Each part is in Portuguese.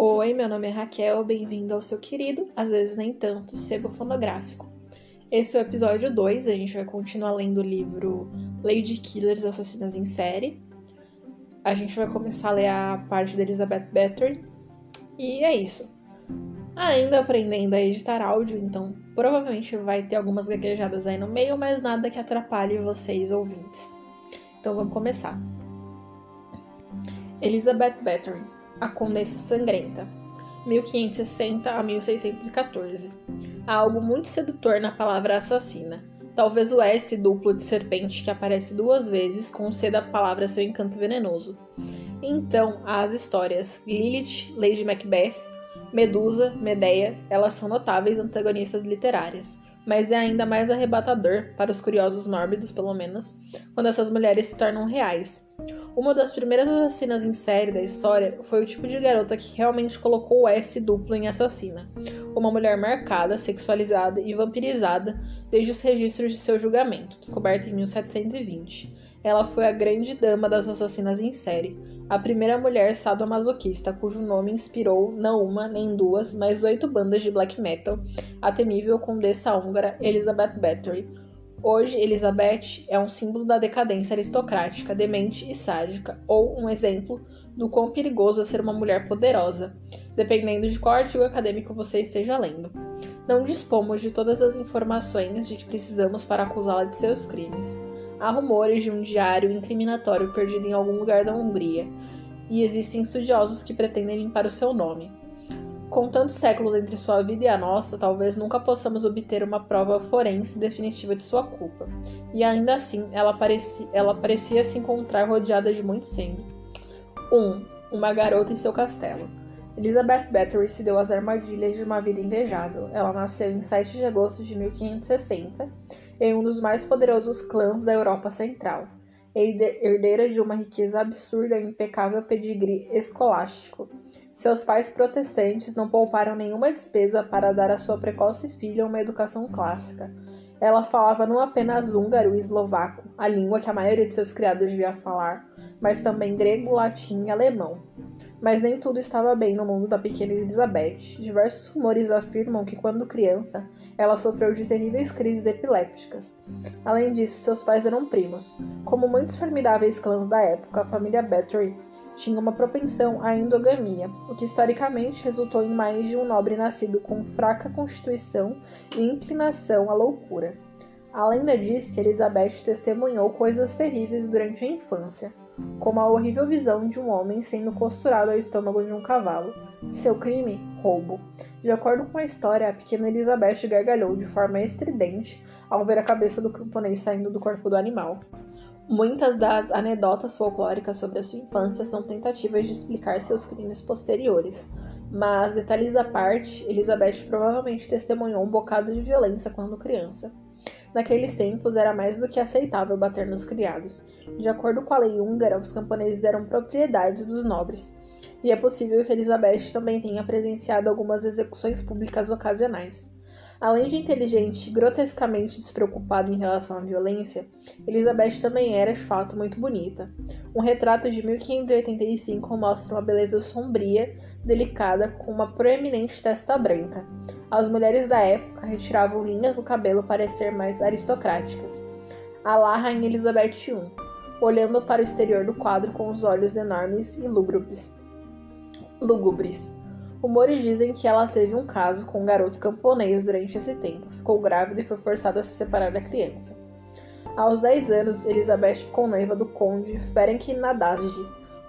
Oi, meu nome é Raquel, bem-vindo ao seu querido, às vezes nem tanto, sebo fonográfico. Esse é o episódio 2, a gente vai continuar lendo o livro Lady Killers Assassinas em Série. A gente vai começar a ler a parte da Elizabeth Battery. E é isso. Ainda aprendendo a editar áudio, então provavelmente vai ter algumas gaguejadas aí no meio, mas nada que atrapalhe vocês ouvintes. Então vamos começar. Elizabeth Battery a Condessa Sangrenta, 1560 a 1614. Há algo muito sedutor na palavra assassina. Talvez o S duplo de serpente que aparece duas vezes conceda à palavra seu encanto venenoso. Então, há as histórias Lilith, Lady Macbeth, Medusa, Medeia, elas são notáveis antagonistas literárias, mas é ainda mais arrebatador, para os curiosos mórbidos pelo menos, quando essas mulheres se tornam reais. Uma das primeiras assassinas em série da história foi o tipo de garota que realmente colocou o S duplo em assassina. Uma mulher marcada, sexualizada e vampirizada desde os registros de seu julgamento, descoberto em 1720. Ela foi a grande dama das assassinas em série, a primeira mulher sadomasoquista cujo nome inspirou não uma nem duas, mas oito bandas de black metal, a temível condessa húngara Elizabeth Bathory, Hoje, Elizabeth é um símbolo da decadência aristocrática, demente e sádica, ou um exemplo do quão perigoso é ser uma mulher poderosa, dependendo de qual artigo acadêmico você esteja lendo. Não dispomos de todas as informações de que precisamos para acusá-la de seus crimes. Há rumores de um diário incriminatório perdido em algum lugar da Hungria, e existem estudiosos que pretendem limpar o seu nome. Com tantos séculos entre sua vida e a nossa, talvez nunca possamos obter uma prova forense definitiva de sua culpa. E ainda assim, ela parecia, ela parecia se encontrar rodeada de muito sangue. 1. Um, uma garota em seu castelo. Elizabeth Bathory se deu às armadilhas de uma vida invejável. Ela nasceu em 7 de agosto de 1560 em um dos mais poderosos clãs da Europa Central. Herdeira de uma riqueza absurda e impecável pedigree escolástico seus pais protestantes não pouparam nenhuma despesa para dar à sua precoce filha uma educação clássica. Ela falava não apenas húngaro e eslovaco, a língua que a maioria de seus criados devia falar, mas também grego, latim e alemão. Mas nem tudo estava bem no mundo da pequena Elizabeth. Diversos rumores afirmam que, quando criança, ela sofreu de terríveis crises epilépticas. Além disso, seus pais eram primos. Como muitos formidáveis clãs da época, a família Bathory tinha uma propensão à endogamia, o que historicamente resultou em mais de um nobre nascido com fraca constituição e inclinação à loucura. A lenda diz que Elizabeth testemunhou coisas terríveis durante a infância, como a horrível visão de um homem sendo costurado ao estômago de um cavalo. Seu crime? Roubo. De acordo com a história, a pequena Elizabeth gargalhou de forma estridente ao ver a cabeça do camponês saindo do corpo do animal. Muitas das anedotas folclóricas sobre a sua infância são tentativas de explicar seus crimes posteriores, mas, detalhes à parte, Elizabeth provavelmente testemunhou um bocado de violência quando criança. Naqueles tempos era mais do que aceitável bater nos criados. De acordo com a lei húngara, os camponeses eram propriedades dos nobres, e é possível que Elizabeth também tenha presenciado algumas execuções públicas ocasionais. Além de inteligente e grotescamente despreocupada em relação à violência, Elizabeth também era de fato muito bonita. Um retrato de 1585 mostra uma beleza sombria, delicada, com uma proeminente testa branca. As mulheres da época retiravam linhas do cabelo para ser mais aristocráticas. A lá Rainha Elizabeth I, olhando para o exterior do quadro com os olhos enormes e lúgubres. lúgubres. Rumores dizem que ela teve um caso com um garoto camponês durante esse tempo, ficou grávida e foi forçada a se separar da criança. Aos 10 anos, Elizabeth ficou noiva do conde Ferenc Nadasdy,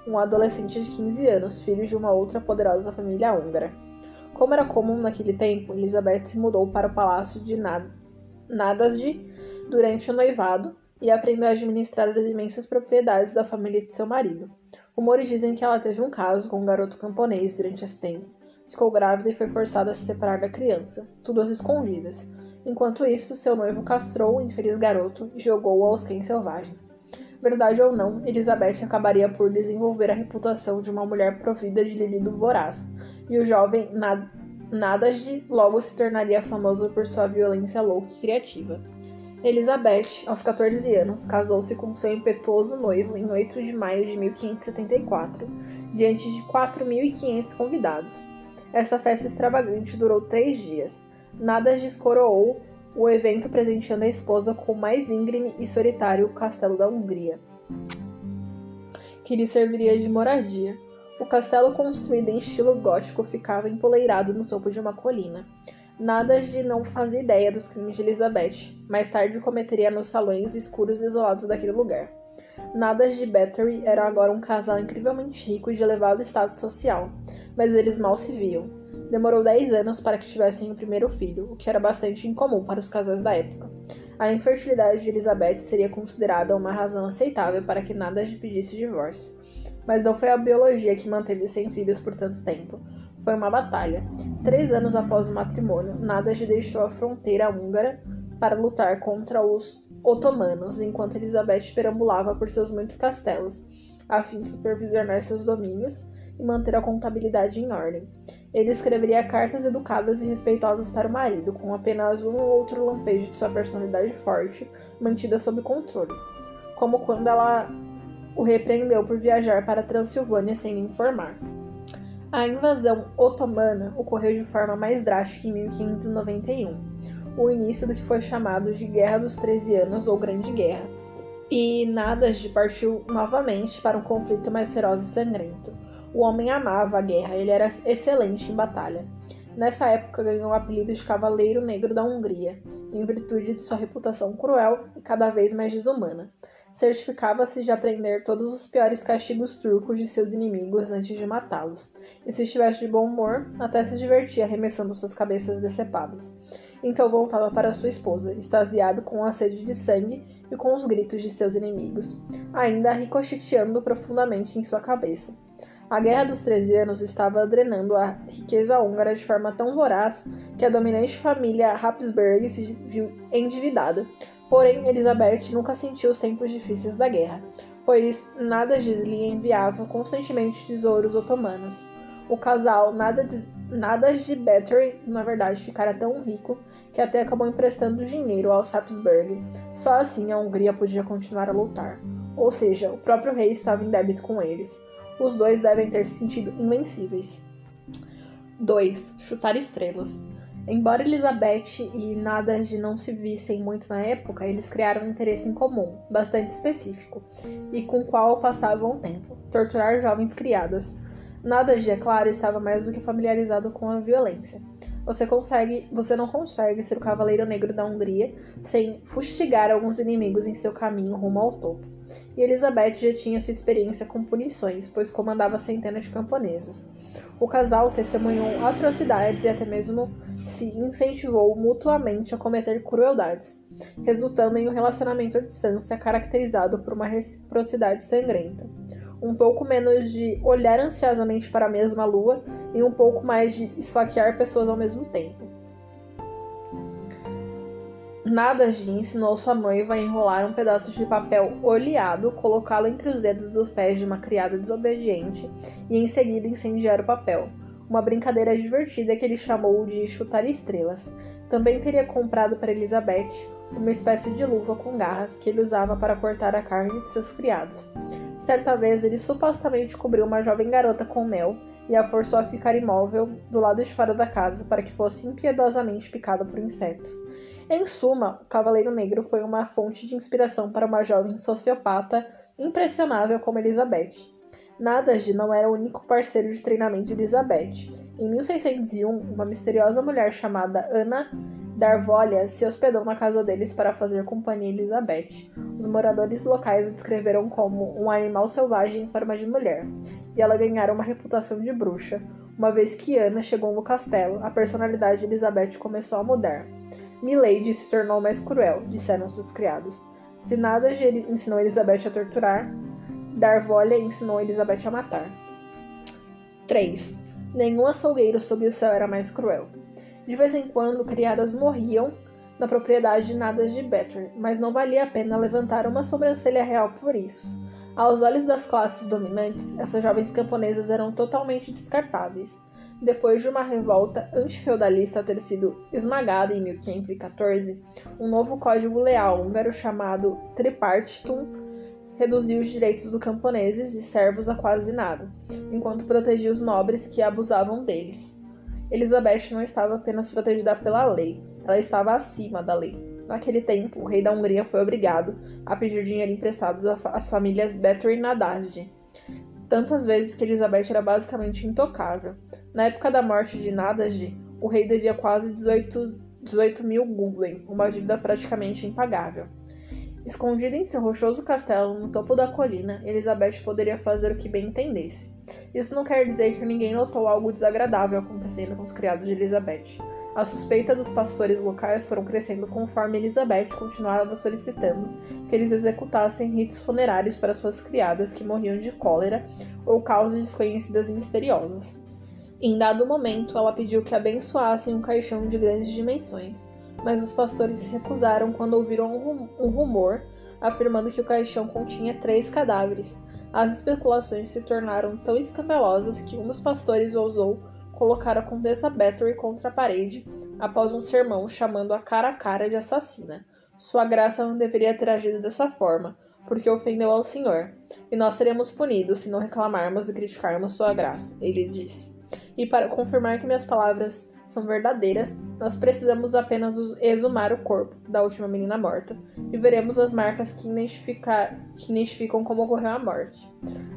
um adolescente de 15 anos, filho de uma outra poderosa família húngara. Como era comum naquele tempo, Elizabeth se mudou para o palácio de Nad Nadasdy durante o noivado e aprendeu a administrar as imensas propriedades da família de seu marido. Rumores dizem que ela teve um caso com um garoto camponês durante esse tempo, ficou grávida e foi forçada a se separar da criança, tudo às escondidas. Enquanto isso, seu noivo castrou o infeliz garoto e jogou-o aos cães selvagens. Verdade ou não, Elizabeth acabaria por desenvolver a reputação de uma mulher provida de libido voraz, e o jovem Nad Nadasdi logo se tornaria famoso por sua violência louca e criativa. Elizabeth, aos 14 anos, casou-se com seu impetuoso noivo em 8 de maio de 1574, diante de 4.500 convidados. Essa festa extravagante durou três dias. Nada descoroou o evento presenteando a esposa com o mais íngreme e solitário castelo da Hungria, que lhe serviria de moradia. O castelo, construído em estilo gótico, ficava empoleirado no topo de uma colina. Nada de não fazia ideia dos crimes de Elizabeth. Mais tarde cometeria nos salões escuros e isolados daquele lugar. Nada de Battery era agora um casal incrivelmente rico e de elevado status social, mas eles mal se viam. Demorou 10 anos para que tivessem o primeiro filho, o que era bastante incomum para os casais da época. A infertilidade de Elizabeth seria considerada uma razão aceitável para que nada lhe pedisse divórcio. Mas não foi a biologia que manteve sem filhos por tanto tempo, foi uma batalha. Três anos após o matrimônio, Nadas deixou a fronteira húngara para lutar contra os otomanos, enquanto Elizabeth perambulava por seus muitos castelos, a fim de supervisionar seus domínios e manter a contabilidade em ordem. Ele escreveria cartas educadas e respeitosas para o marido, com apenas um ou outro lampejo de sua personalidade forte mantida sob controle, como quando ela o repreendeu por viajar para a Transilvânia sem lhe informar. A invasão otomana ocorreu de forma mais drástica em 1591, o início do que foi chamado de Guerra dos Treze Anos ou Grande Guerra, e Nadas partiu novamente para um conflito mais feroz e sangrento. O homem amava a guerra, ele era excelente em batalha. Nessa época ganhou o apelido de Cavaleiro Negro da Hungria, em virtude de sua reputação cruel e cada vez mais desumana certificava-se de aprender todos os piores castigos turcos de seus inimigos antes de matá-los, e se estivesse de bom humor, até se divertia arremessando suas cabeças decepadas. Então voltava para sua esposa, extasiado com a sede de sangue e com os gritos de seus inimigos, ainda ricocheteando profundamente em sua cabeça. A Guerra dos Treze Anos estava drenando a riqueza húngara de forma tão voraz que a dominante família Habsburg se viu endividada, Porém, Elizabeth nunca sentiu os tempos difíceis da guerra, pois nada lhe enviava constantemente tesouros otomanos. O casal nada de, nada de Battery, na verdade, ficara tão rico que até acabou emprestando dinheiro aos Habsburg. Só assim a Hungria podia continuar a lutar. Ou seja, o próprio rei estava em débito com eles. Os dois devem ter se sentido invencíveis. 2. Chutar estrelas. Embora Elizabeth e nada de não se vissem muito na época, eles criaram um interesse em comum, bastante específico, e com o qual passavam o tempo: torturar jovens criadas. Nada de, é claro, estava mais do que familiarizado com a violência. Você consegue, você não consegue ser o cavaleiro negro da Hungria sem fustigar alguns inimigos em seu caminho rumo ao topo. E Elizabeth já tinha sua experiência com punições, pois comandava centenas de camponesas. O casal testemunhou atrocidades e até mesmo se incentivou mutuamente a cometer crueldades, resultando em um relacionamento à distância caracterizado por uma reciprocidade sangrenta. Um pouco menos de olhar ansiosamente para a mesma lua e um pouco mais de esfaquear pessoas ao mesmo tempo. Nadaji ensinou sua noiva a enrolar um pedaço de papel oleado, colocá-lo entre os dedos dos pés de uma criada desobediente e em seguida incendiar o papel uma brincadeira divertida que ele chamou de chutar estrelas. Também teria comprado para Elizabeth uma espécie de luva com garras que ele usava para cortar a carne de seus criados. Certa vez ele supostamente cobriu uma jovem garota com mel e a forçou a ficar imóvel do lado de fora da casa para que fosse impiedosamente picada por insetos. Em suma, o Cavaleiro Negro foi uma fonte de inspiração para uma jovem sociopata impressionável como Elizabeth. Nadaj não era o único parceiro de treinamento de Elizabeth. Em 1601, uma misteriosa mulher chamada Ana Darvolha se hospedou na casa deles para fazer companhia a Elizabeth. Os moradores locais a descreveram como um animal selvagem em forma de mulher, e ela ganhara uma reputação de bruxa. Uma vez que Ana chegou no castelo, a personalidade de Elizabeth começou a mudar. Milady se tornou mais cruel, disseram seus criados. Se nada ensinou Elizabeth a torturar, Darvolha ensinou Elizabeth a matar. 3. Nenhum açougueiro sob o céu era mais cruel. De vez em quando, criadas morriam na propriedade de Nadas de Better, mas não valia a pena levantar uma sobrancelha real por isso. Aos olhos das classes dominantes, essas jovens camponesas eram totalmente descartáveis. Depois de uma revolta antifeudalista ter sido esmagada em 1514, um novo código leal húngaro chamado Tripartitum reduziu os direitos dos camponeses e servos a quase nada, enquanto protegia os nobres que abusavam deles. Elizabeth não estava apenas protegida pela lei, ela estava acima da lei. Naquele tempo, o rei da Hungria foi obrigado a pedir dinheiro emprestado às famílias Bathory e Nadasdy, tantas vezes que Elizabeth era basicamente intocável. Na época da morte de Nadasdy, o rei devia quase 18, 18 mil gulden, uma dívida praticamente impagável. Escondida em seu rochoso castelo no topo da colina, Elizabeth poderia fazer o que bem entendesse. Isso não quer dizer que ninguém notou algo desagradável acontecendo com os criados de Elizabeth. A suspeita dos pastores locais foram crescendo conforme Elizabeth continuava solicitando que eles executassem ritos funerários para suas criadas que morriam de cólera ou causas desconhecidas e misteriosas. Em dado momento, ela pediu que abençoassem um caixão de grandes dimensões, mas os pastores se recusaram quando ouviram um rumor afirmando que o caixão continha três cadáveres. As especulações se tornaram tão escandalosas que um dos pastores ousou colocar a Condessa Bathory contra a parede após um sermão chamando-a cara a cara de assassina. Sua graça não deveria ter agido dessa forma, porque ofendeu ao Senhor, e nós seremos punidos se não reclamarmos e criticarmos sua graça, ele disse. E para confirmar que minhas palavras são verdadeiras, nós precisamos apenas exumar o corpo da última menina morta e veremos as marcas que, que identificam como ocorreu a morte.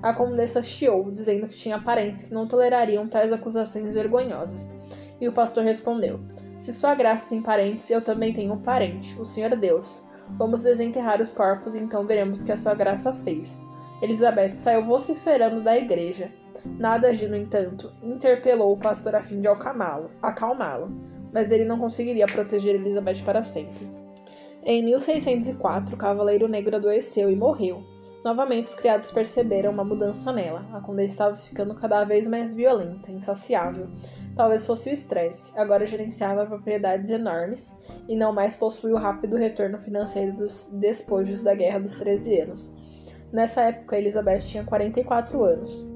A condessa chiou, dizendo que tinha parentes que não tolerariam tais acusações vergonhosas. E o pastor respondeu: Se sua graça tem parentes, eu também tenho um parente, o Senhor Deus. Vamos desenterrar os corpos então veremos o que a sua graça fez. Elizabeth saiu vociferando da igreja. Nada de, no entanto, interpelou o pastor a fim de acalmá-lo, mas ele não conseguiria proteger Elizabeth para sempre. Em 1604, o Cavaleiro Negro adoeceu e morreu. Novamente, os criados perceberam uma mudança nela. A condessa estava ficando cada vez mais violenta, insaciável. Talvez fosse o estresse. Agora gerenciava propriedades enormes e não mais possuía o rápido retorno financeiro dos despojos da Guerra dos Treze Anos. Nessa época, Elizabeth tinha 44 anos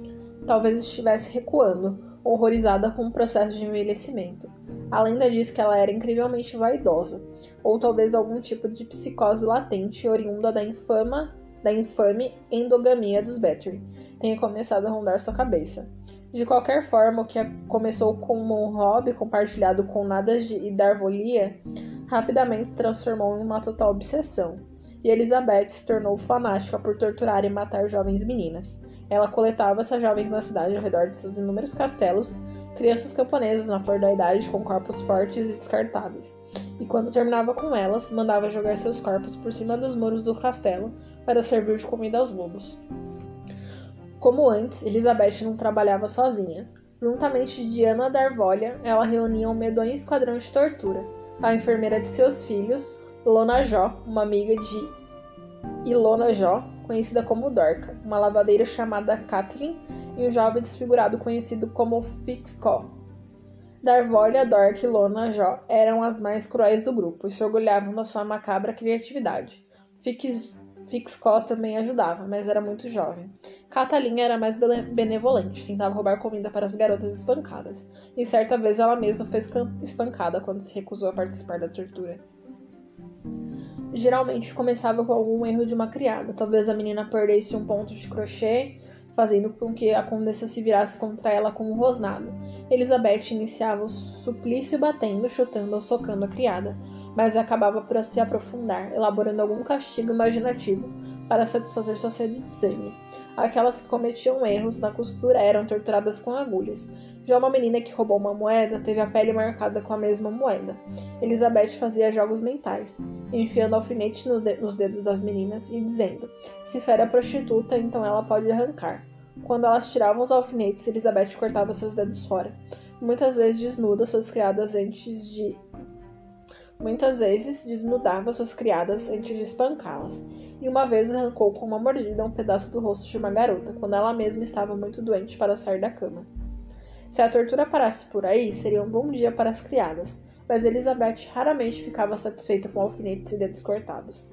talvez estivesse recuando, horrorizada com o processo de envelhecimento. A lenda diz que ela era incrivelmente vaidosa, ou talvez algum tipo de psicose latente oriunda da infama, da infame endogamia dos Battery tenha começado a rondar sua cabeça. De qualquer forma, o que começou como um hobby compartilhado com Nadas e Darvolia rapidamente se transformou em uma total obsessão, e Elizabeth se tornou fanática por torturar e matar jovens meninas. Ela coletava essas jovens na cidade ao redor de seus inúmeros castelos, crianças camponesas na flor da idade com corpos fortes e descartáveis. E quando terminava com elas, mandava jogar seus corpos por cima dos muros do castelo para servir de comida aos lobos. Como antes, Elizabeth não trabalhava sozinha. Juntamente de Diana Darvolha, ela reunia um medonho esquadrão de tortura. A enfermeira de seus filhos, Lona Jó, uma amiga de Ilona Jó, conhecida como Dorca, uma lavadeira chamada Kathleen e um jovem desfigurado conhecido como Fixco. Darvolha, Dorca e Lona Jó eram as mais cruéis do grupo e se orgulhavam da sua macabra criatividade. Fix, Fixco também ajudava, mas era muito jovem. Catalina era mais benevolente, tentava roubar comida para as garotas espancadas, e certa vez ela mesma foi espancada quando se recusou a participar da tortura geralmente começava com algum erro de uma criada. Talvez a menina perdesse um ponto de crochê, fazendo com que a condessa se virasse contra ela com um rosnado. Elizabeth iniciava o suplício batendo, chutando ou socando a criada, mas acabava por se aprofundar, elaborando algum castigo imaginativo para satisfazer sua sede de sangue. Aquelas que cometiam erros na costura eram torturadas com agulhas, já uma menina que roubou uma moeda teve a pele marcada com a mesma moeda. Elizabeth fazia jogos mentais, enfiando alfinete nos dedos das meninas e dizendo: Se fera prostituta, então ela pode arrancar. Quando elas tiravam os alfinetes, Elizabeth cortava seus dedos fora. Muitas vezes desnuda suas criadas antes de. Muitas vezes desnudava suas criadas antes de espancá-las. E uma vez arrancou com uma mordida um pedaço do rosto de uma garota, quando ela mesma estava muito doente para sair da cama. Se a tortura parasse por aí, seria um bom dia para as criadas, mas Elizabeth raramente ficava satisfeita com alfinetes e dedos cortados.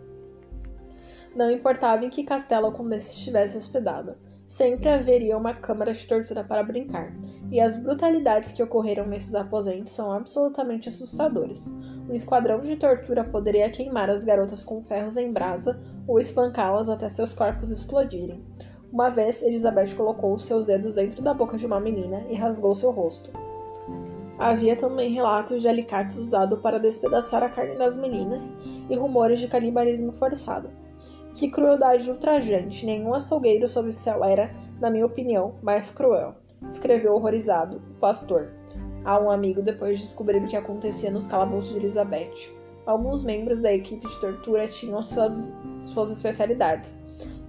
Não importava em que castelo a condessa estivesse hospedada, Sempre haveria uma câmara de tortura para brincar, e as brutalidades que ocorreram nesses aposentos são absolutamente assustadoras. Um esquadrão de tortura poderia queimar as garotas com ferros em brasa ou espancá-las até seus corpos explodirem. Uma vez, Elizabeth colocou seus dedos dentro da boca de uma menina e rasgou seu rosto. Havia também relatos de alicates usados para despedaçar a carne das meninas e rumores de canibalismo forçado. Que crueldade ultrajante! Nenhum açougueiro sob o céu era, na minha opinião, mais cruel. Escreveu horrorizado o pastor a um amigo depois de descobrir o que acontecia nos calabouços de Elizabeth. Alguns membros da equipe de tortura tinham suas, suas especialidades.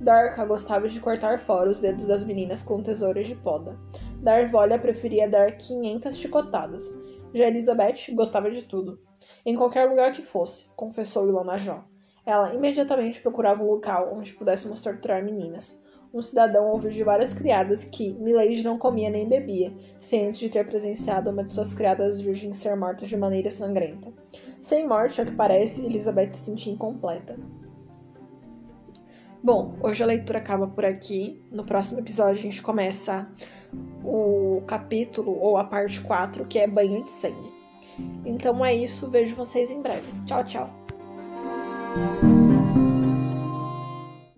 Dorca gostava de cortar fora os dedos das meninas com tesouras de poda. Darvolha preferia dar 500 chicotadas. Já Elizabeth gostava de tudo. Em qualquer lugar que fosse, confessou Ilona Jó. Ela imediatamente procurava um local onde pudéssemos torturar meninas. Um cidadão ouviu de várias criadas que Milady não comia nem bebia, sem antes de ter presenciado uma de suas criadas virgens ser morta de maneira sangrenta. Sem morte, ao que parece, Elizabeth se sentia incompleta. Bom, hoje a leitura acaba por aqui. No próximo episódio a gente começa o capítulo ou a parte 4, que é banho de sangue. Então é isso, vejo vocês em breve. Tchau, tchau.